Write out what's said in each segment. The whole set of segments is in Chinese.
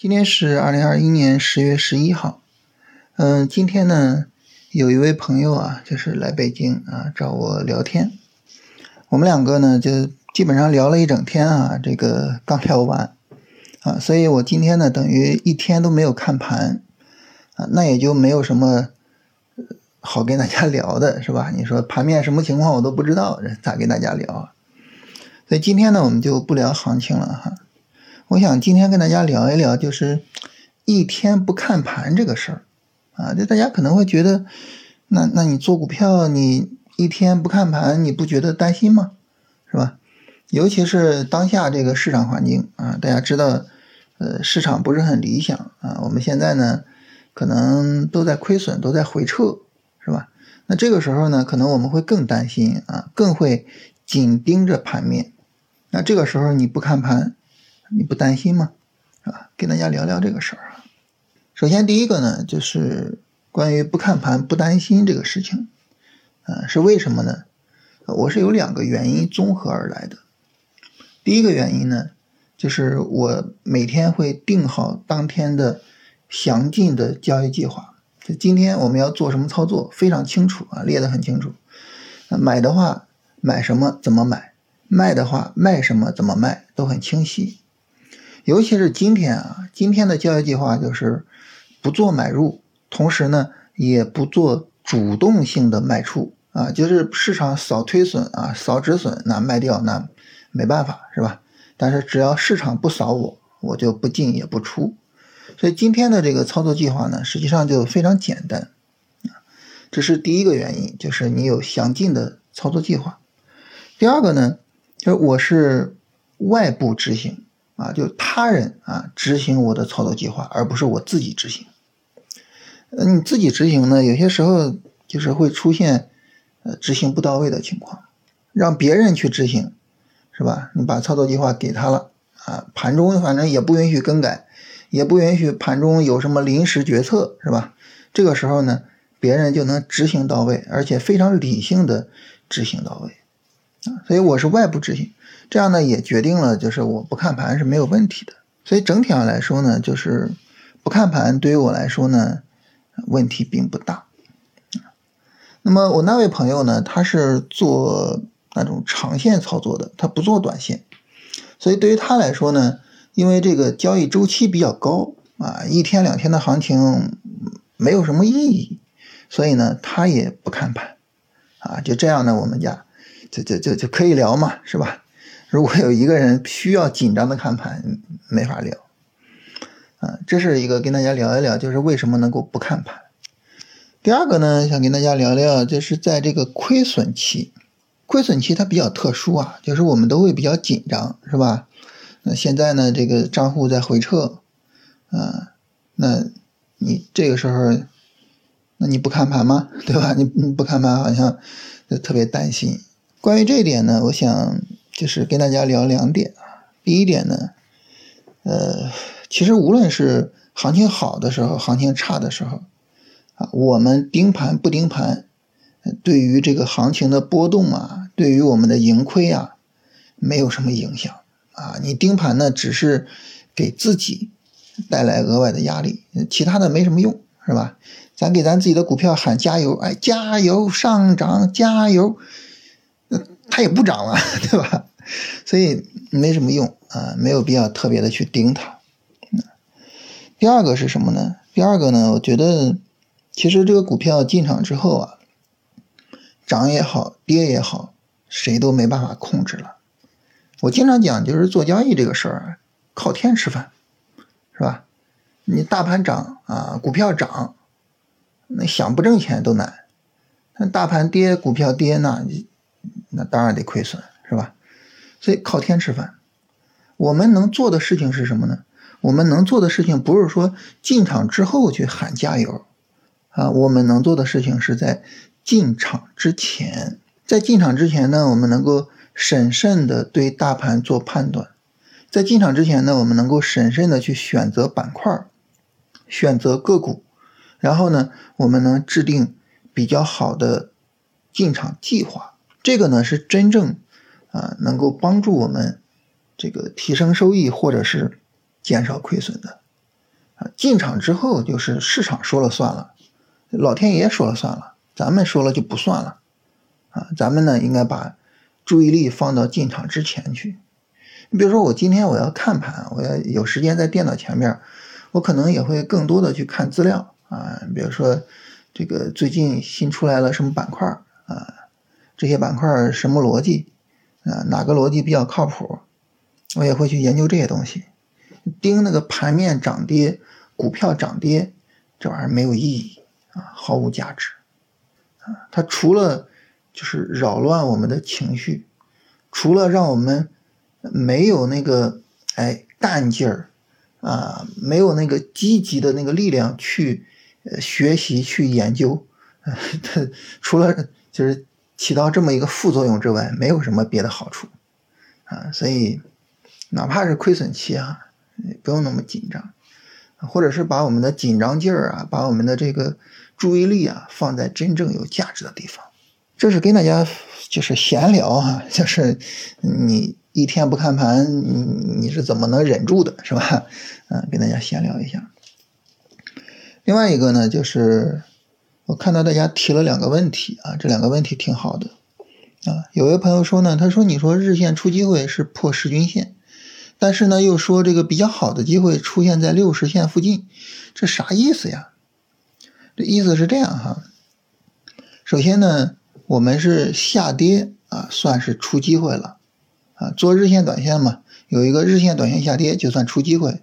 今天是二零二一年十月十一号，嗯，今天呢，有一位朋友啊，就是来北京啊找我聊天，我们两个呢就基本上聊了一整天啊，这个刚聊完啊，所以我今天呢等于一天都没有看盘啊，那也就没有什么好跟大家聊的是吧？你说盘面什么情况我都不知道，咋跟大家聊啊？所以今天呢，我们就不聊行情了哈。我想今天跟大家聊一聊，就是一天不看盘这个事儿啊。就大家可能会觉得，那那你做股票，你一天不看盘，你不觉得担心吗？是吧？尤其是当下这个市场环境啊，大家知道，呃，市场不是很理想啊。我们现在呢，可能都在亏损，都在回撤，是吧？那这个时候呢，可能我们会更担心啊，更会紧盯着盘面。那这个时候你不看盘。你不担心吗？是吧？跟大家聊聊这个事儿啊。首先，第一个呢，就是关于不看盘不担心这个事情，啊，是为什么呢？我是有两个原因综合而来的。第一个原因呢，就是我每天会定好当天的详尽的交易计划，就今天我们要做什么操作，非常清楚啊，列得很清楚。买的话买什么怎么买，卖的话卖什么怎么卖，都很清晰。尤其是今天啊，今天的交易计划就是不做买入，同时呢也不做主动性的卖出啊，就是市场扫推损啊，扫止损，那卖掉那没办法是吧？但是只要市场不扫我，我就不进也不出。所以今天的这个操作计划呢，实际上就非常简单啊，这是第一个原因，就是你有详尽的操作计划。第二个呢，就是我是外部执行。啊，就他人啊执行我的操作计划，而不是我自己执行。呃，你自己执行呢，有些时候就是会出现呃执行不到位的情况，让别人去执行，是吧？你把操作计划给他了啊，盘中反正也不允许更改，也不允许盘中有什么临时决策，是吧？这个时候呢，别人就能执行到位，而且非常理性的执行到位。所以我是外部执行。这样呢，也决定了就是我不看盘是没有问题的。所以整体上来说呢，就是不看盘对于我来说呢，问题并不大。那么我那位朋友呢，他是做那种长线操作的，他不做短线。所以对于他来说呢，因为这个交易周期比较高啊，一天两天的行情没有什么意义，所以呢，他也不看盘啊。就这样呢，我们家就就就就可以聊嘛，是吧？如果有一个人需要紧张的看盘，没法聊，啊，这是一个跟大家聊一聊，就是为什么能够不看盘。第二个呢，想跟大家聊聊，就是在这个亏损期，亏损期它比较特殊啊，就是我们都会比较紧张，是吧？那现在呢，这个账户在回撤，啊，那你这个时候，那你不看盘吗？对吧？你你不看盘，好像就特别担心。关于这一点呢，我想。就是跟大家聊两点啊。第一点呢，呃，其实无论是行情好的时候，行情差的时候，啊，我们盯盘不盯盘，对于这个行情的波动啊，对于我们的盈亏啊，没有什么影响啊。你盯盘呢，只是给自己带来额外的压力，其他的没什么用，是吧？咱给咱自己的股票喊加油，哎，加油上涨，加油，它也不涨了，对吧？所以没什么用啊，没有必要特别的去盯它。第二个是什么呢？第二个呢，我觉得其实这个股票进场之后啊，涨也好，跌也好，谁都没办法控制了。我经常讲，就是做交易这个事儿，靠天吃饭，是吧？你大盘涨啊，股票涨，那想不挣钱都难。那大盘跌，股票跌，那那当然得亏损，是吧？所以靠天吃饭，我们能做的事情是什么呢？我们能做的事情不是说进场之后去喊加油，啊，我们能做的事情是在进场之前，在进场之前呢，我们能够审慎的对大盘做判断，在进场之前呢，我们能够审慎的去选择板块，选择个股，然后呢，我们能制定比较好的进场计划，这个呢是真正。啊，能够帮助我们这个提升收益或者是减少亏损的啊，进场之后就是市场说了算了，老天爷说了算了，咱们说了就不算了，啊，咱们呢应该把注意力放到进场之前去。你比如说，我今天我要看盘，我要有时间在电脑前面，我可能也会更多的去看资料啊，比如说这个最近新出来了什么板块啊，这些板块什么逻辑啊，哪个逻辑比较靠谱，我也会去研究这些东西。盯那个盘面涨跌，股票涨跌，这玩意儿没有意义啊，毫无价值啊！它除了就是扰乱我们的情绪，除了让我们没有那个哎干劲儿啊，没有那个积极的那个力量去学习去研究，它除了就是起到这么一个副作用之外，没有什么别的好处啊！所以哪怕是亏损期啊。不用那么紧张，或者是把我们的紧张劲儿啊，把我们的这个注意力啊，放在真正有价值的地方。这是跟大家就是闲聊啊，就是你一天不看盘，你你是怎么能忍住的，是吧？嗯，跟大家闲聊一下。另外一个呢，就是我看到大家提了两个问题啊，这两个问题挺好的啊。有位朋友说呢，他说你说日线出机会是破十均线。但是呢，又说这个比较好的机会出现在六十线附近，这啥意思呀？这意思是这样哈。首先呢，我们是下跌啊，算是出机会了啊。做日线、短线嘛，有一个日线、短线下跌就算出机会。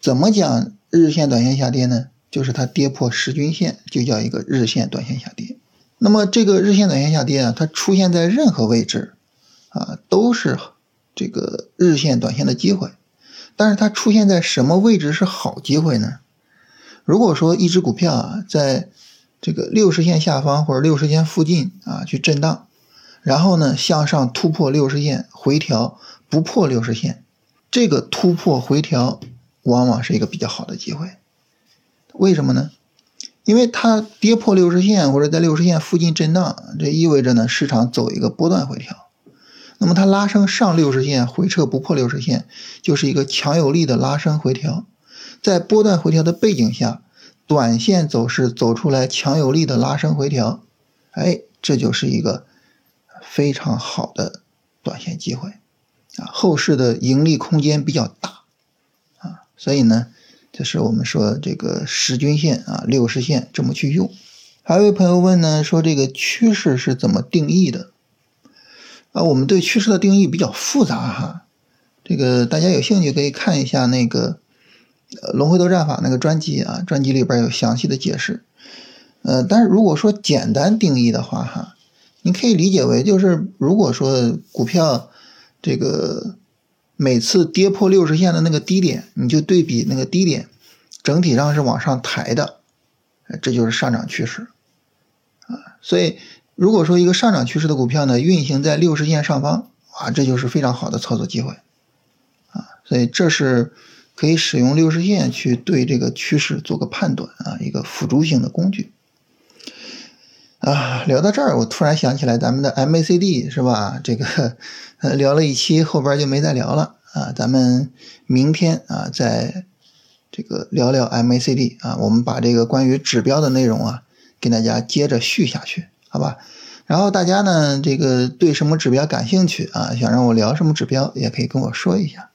怎么讲日线、短线下跌呢？就是它跌破十均线，就叫一个日线、短线下跌。那么这个日线、短线下跌啊，它出现在任何位置啊，都是。这个日线、短线的机会，但是它出现在什么位置是好机会呢？如果说一只股票啊，在这个六十线下方或者六十线附近啊去震荡，然后呢向上突破六十线回调不破六十线，这个突破回调往往是一个比较好的机会。为什么呢？因为它跌破六十线或者在六十线附近震荡，这意味着呢市场走一个波段回调。那么它拉升上六十线，回撤不破六十线，就是一个强有力的拉升回调。在波段回调的背景下，短线走势走出来强有力的拉升回调，哎，这就是一个非常好的短线机会啊！后市的盈利空间比较大啊，所以呢，这是我们说这个十均线啊、六十线这么去用。还有一位朋友问呢，说这个趋势是怎么定义的？啊，我们对趋势的定义比较复杂哈，这个大家有兴趣可以看一下那个《龙回头战法》那个专辑啊，专辑里边有详细的解释。呃，但是如果说简单定义的话哈，你可以理解为就是如果说股票这个每次跌破六十线的那个低点，你就对比那个低点整体上是往上抬的，这就是上涨趋势啊，所以。如果说一个上涨趋势的股票呢，运行在六十线上方啊，这就是非常好的操作机会啊，所以这是可以使用六十线去对这个趋势做个判断啊，一个辅助性的工具啊。聊到这儿，我突然想起来咱们的 MACD 是吧？这个聊了一期，后边就没再聊了啊。咱们明天啊，再这个聊聊 MACD 啊，我们把这个关于指标的内容啊，给大家接着续下去。好吧，然后大家呢，这个对什么指标感兴趣啊？想让我聊什么指标，也可以跟我说一下。